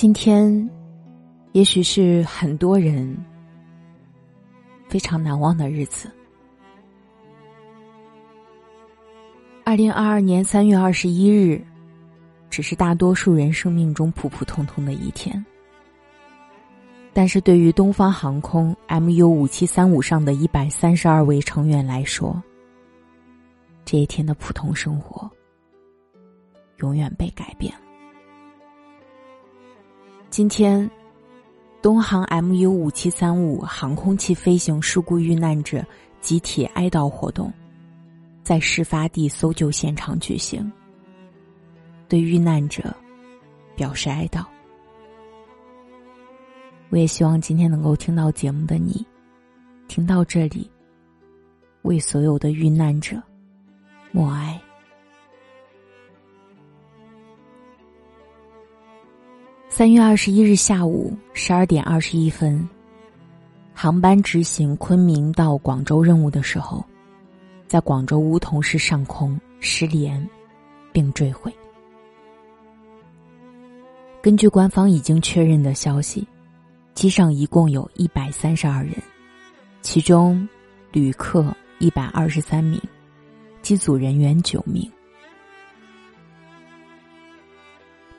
今天，也许是很多人非常难忘的日子。二零二二年三月二十一日，只是大多数人生命中普普通通的一天，但是对于东方航空 MU 五七三五上的一百三十二位成员来说，这一天的普通生活永远被改变了。今天，东航 MU 五七三五航空器飞行事故遇难者集体哀悼活动，在事发地搜救现场举行。对遇难者表示哀悼。我也希望今天能够听到节目的你，听到这里，为所有的遇难者默哀。三月二十一日下午十二点二十一分，航班执行昆明到广州任务的时候，在广州梧桐市上空失联，并坠毁。根据官方已经确认的消息，机上一共有一百三十二人，其中旅客一百二十三名，机组人员九名。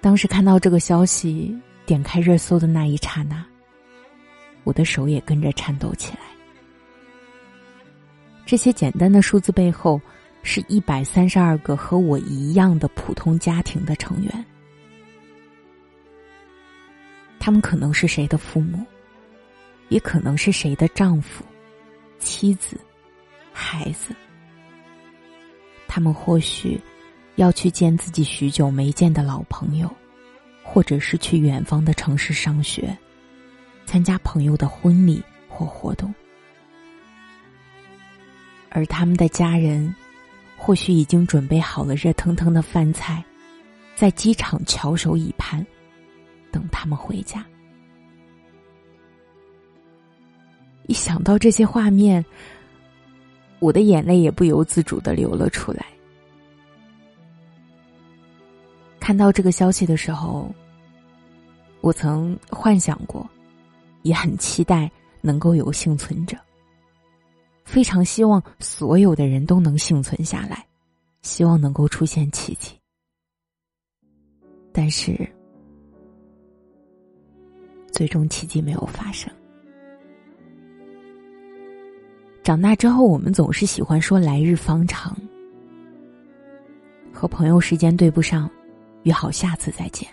当时看到这个消息，点开热搜的那一刹那，我的手也跟着颤抖起来。这些简单的数字背后，是一百三十二个和我一样的普通家庭的成员。他们可能是谁的父母，也可能是谁的丈夫、妻子、孩子。他们或许。要去见自己许久没见的老朋友，或者是去远方的城市上学，参加朋友的婚礼或活动，而他们的家人或许已经准备好了热腾腾的饭菜，在机场翘首以盼，等他们回家。一想到这些画面，我的眼泪也不由自主的流了出来。看到这个消息的时候，我曾幻想过，也很期待能够有幸存者。非常希望所有的人都能幸存下来，希望能够出现奇迹。但是，最终奇迹没有发生。长大之后，我们总是喜欢说“来日方长”，和朋友时间对不上。约好下次再见。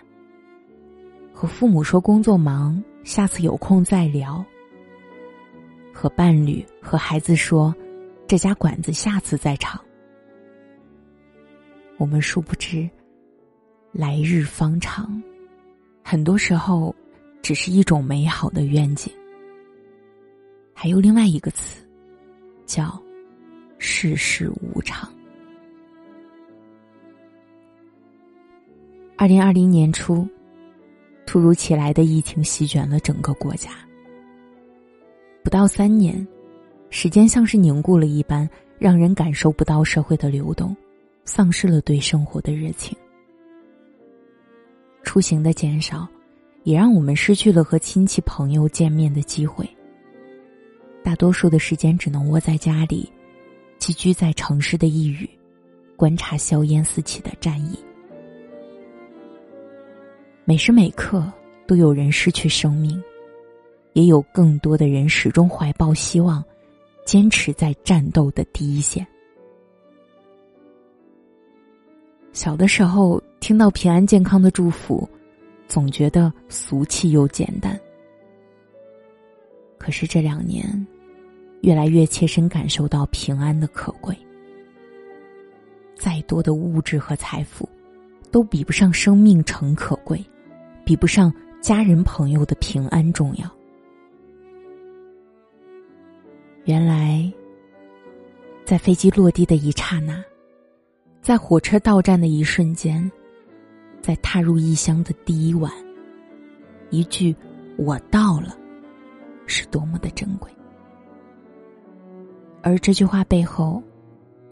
和父母说工作忙，下次有空再聊。和伴侣和孩子说，这家馆子下次再尝。我们殊不知，来日方长，很多时候只是一种美好的愿景。还有另外一个词，叫世事无常。二零二零年初，突如其来的疫情席卷了整个国家。不到三年，时间像是凝固了一般，让人感受不到社会的流动，丧失了对生活的热情。出行的减少，也让我们失去了和亲戚朋友见面的机会。大多数的时间只能窝在家里，寄居在城市的一隅，观察硝烟四起的战役。每时每刻都有人失去生命，也有更多的人始终怀抱希望，坚持在战斗的第一线。小的时候听到平安健康的祝福，总觉得俗气又简单。可是这两年，越来越切身感受到平安的可贵。再多的物质和财富，都比不上生命诚可贵。比不上家人朋友的平安重要。原来，在飞机落地的一刹那，在火车到站的一瞬间，在踏入异乡的第一晚，一句“我到了”，是多么的珍贵。而这句话背后，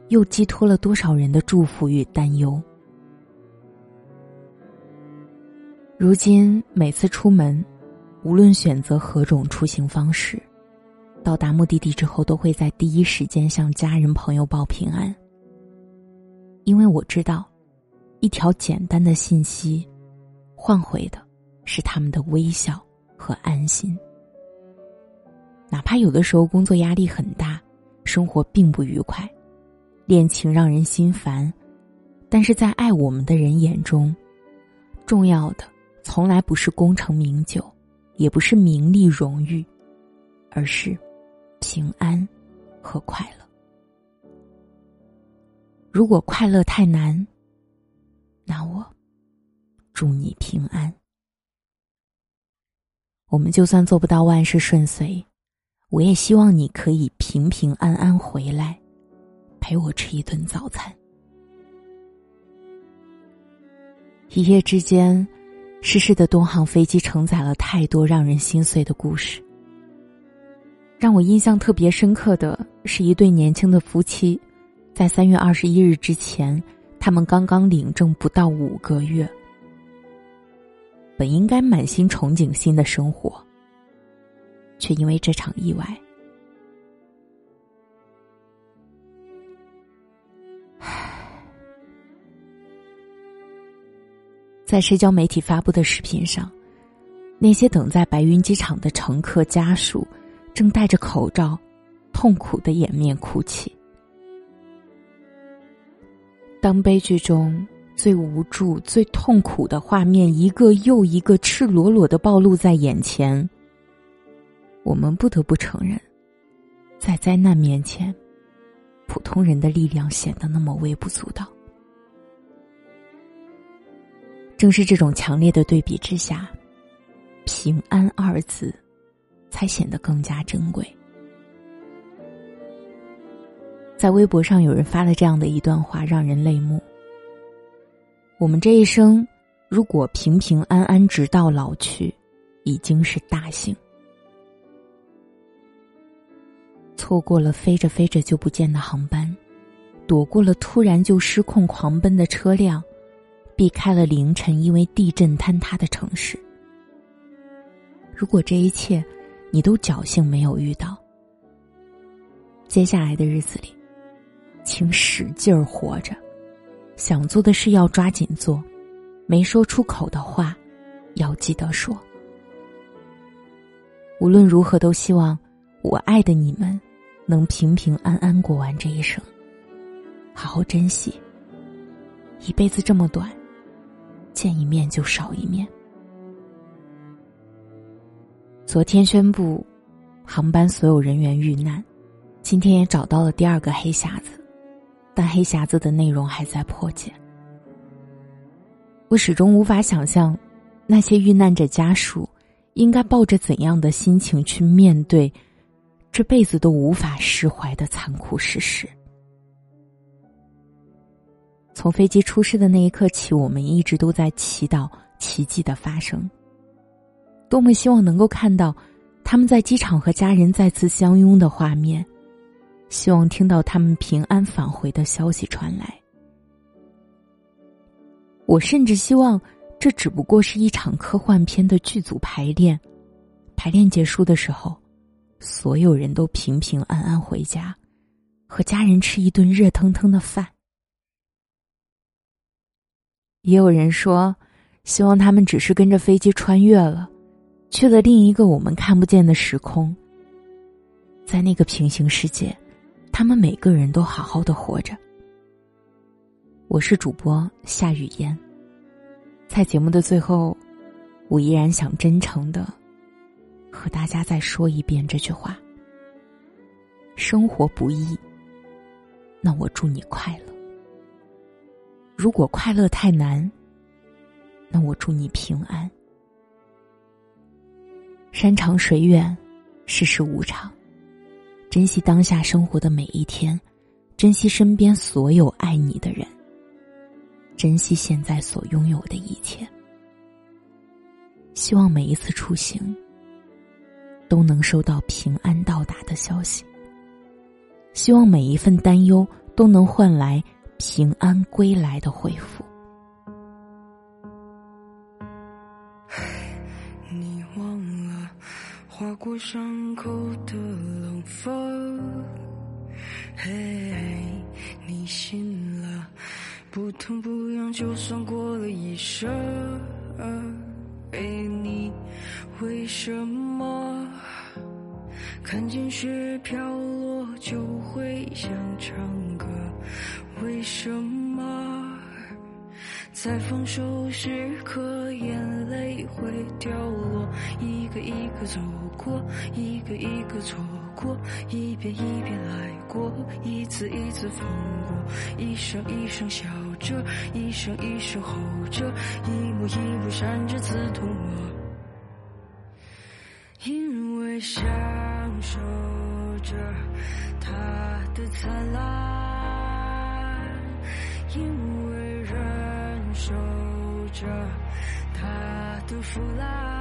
又寄托了多少人的祝福与担忧。如今每次出门，无论选择何种出行方式，到达目的地之后，都会在第一时间向家人朋友报平安。因为我知道，一条简单的信息，换回的是他们的微笑和安心。哪怕有的时候工作压力很大，生活并不愉快，恋情让人心烦，但是在爱我们的人眼中，重要的。从来不是功成名就，也不是名利荣誉，而是平安和快乐。如果快乐太难，那我祝你平安。我们就算做不到万事顺遂，我也希望你可以平平安安回来，陪我吃一顿早餐。一夜之间。失事的东航飞机承载了太多让人心碎的故事。让我印象特别深刻的是一对年轻的夫妻，在三月二十一日之前，他们刚刚领证不到五个月，本应该满心憧憬新的生活，却因为这场意外。在社交媒体发布的视频上，那些等在白云机场的乘客家属，正戴着口罩，痛苦的掩面哭泣。当悲剧中最无助、最痛苦的画面一个又一个赤裸裸的暴露在眼前，我们不得不承认，在灾难面前，普通人的力量显得那么微不足道。正是这种强烈的对比之下，“平安”二字才显得更加珍贵。在微博上，有人发了这样的一段话，让人泪目：“我们这一生，如果平平安安直到老去，已经是大幸。错过了飞着飞着就不见的航班，躲过了突然就失控狂奔的车辆。”避开了凌晨因为地震坍塌的城市。如果这一切你都侥幸没有遇到，接下来的日子里，请使劲儿活着，想做的事要抓紧做，没说出口的话要记得说。无论如何，都希望我爱的你们能平平安安过完这一生，好好珍惜。一辈子这么短。见一面就少一面。昨天宣布，航班所有人员遇难，今天也找到了第二个黑匣子，但黑匣子的内容还在破解。我始终无法想象，那些遇难者家属应该抱着怎样的心情去面对这辈子都无法释怀的残酷事实。从飞机出事的那一刻起，我们一直都在祈祷奇迹的发生。多么希望能够看到他们在机场和家人再次相拥的画面，希望听到他们平安返回的消息传来。我甚至希望这只不过是一场科幻片的剧组排练，排练结束的时候，所有人都平平安安回家，和家人吃一顿热腾腾的饭。也有人说，希望他们只是跟着飞机穿越了，去了另一个我们看不见的时空。在那个平行世界，他们每个人都好好的活着。我是主播夏雨嫣，在节目的最后，我依然想真诚的和大家再说一遍这句话：生活不易，那我祝你快乐。如果快乐太难，那我祝你平安。山长水远，世事无常，珍惜当下生活的每一天，珍惜身边所有爱你的人，珍惜现在所拥有的一切。希望每一次出行都能收到平安到达的消息。希望每一份担忧都能换来。平安归来的回复。你忘了划过伤口的冷风，嘿，你信了不痛不痒，就算过了一生，哎，你为什么？看见雪飘落，就会想唱歌。为什么？在放手时刻，眼泪会掉落，一个一个走过，一个一个错过，一遍一遍来过，一次一次放过，一声一声笑着，一声一声吼着，一幕一幕闪着刺痛我，因为享受着它的灿烂，因为忍受着它的腐烂。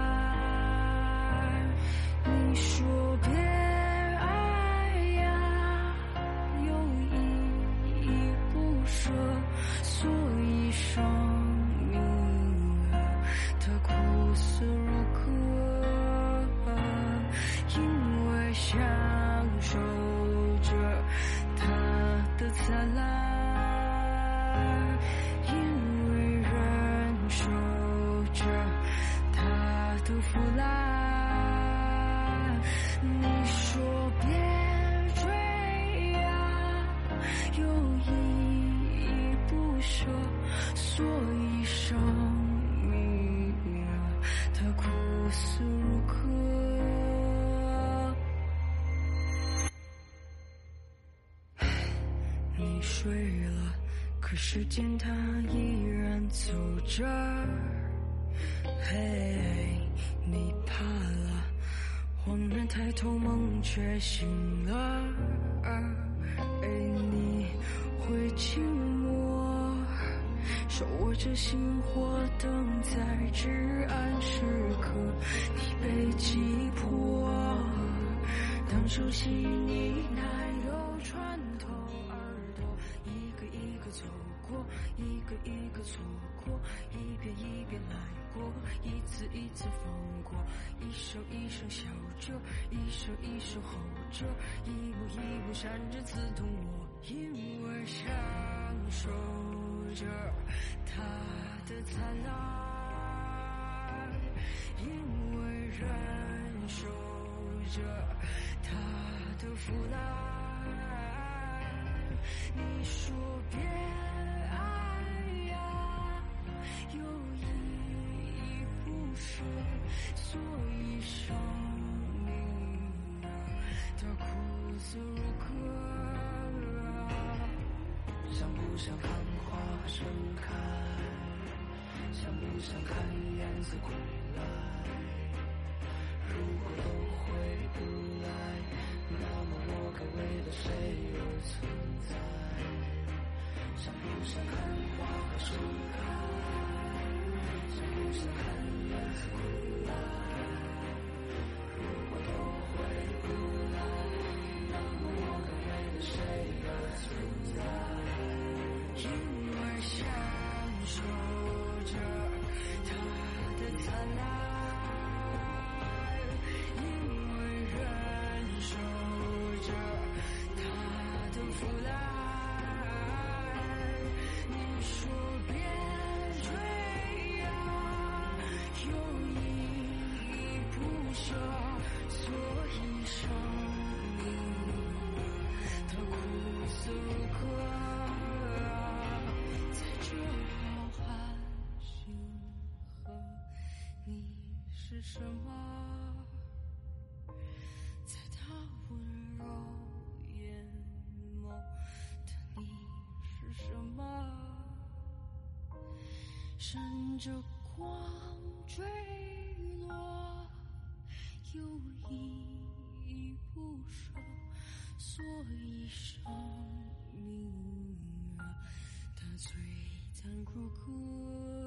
做一生你的苦涩歌你睡了，可时间它依然走着。嘿，你怕了，恍然抬头，梦却醒了。哎，你会寂寞，手握着星火，等在至暗时刻，你被击破。当熟悉你那。一个一个走过，一个一个错过，一遍一遍来过，一次一次放过，一声一声笑着，一声一声吼着，一幕一幕闪着刺痛我，因为享受着它的灿烂，因为忍受着它的腐烂，你说别爱呀，又依依不舍。所以生命啊，它苦涩如歌。想不想想不想看燕子归来？如果都回不来，那么我该为了谁而存在？想不想看花盛开？想不想看？燕子归来出来你说别追啊又依依不舍所以生命啊它苦涩如歌在这浩瀚星河你是什么？闪着光坠落，又依依不舍，所以生命啊，它璀璨如歌。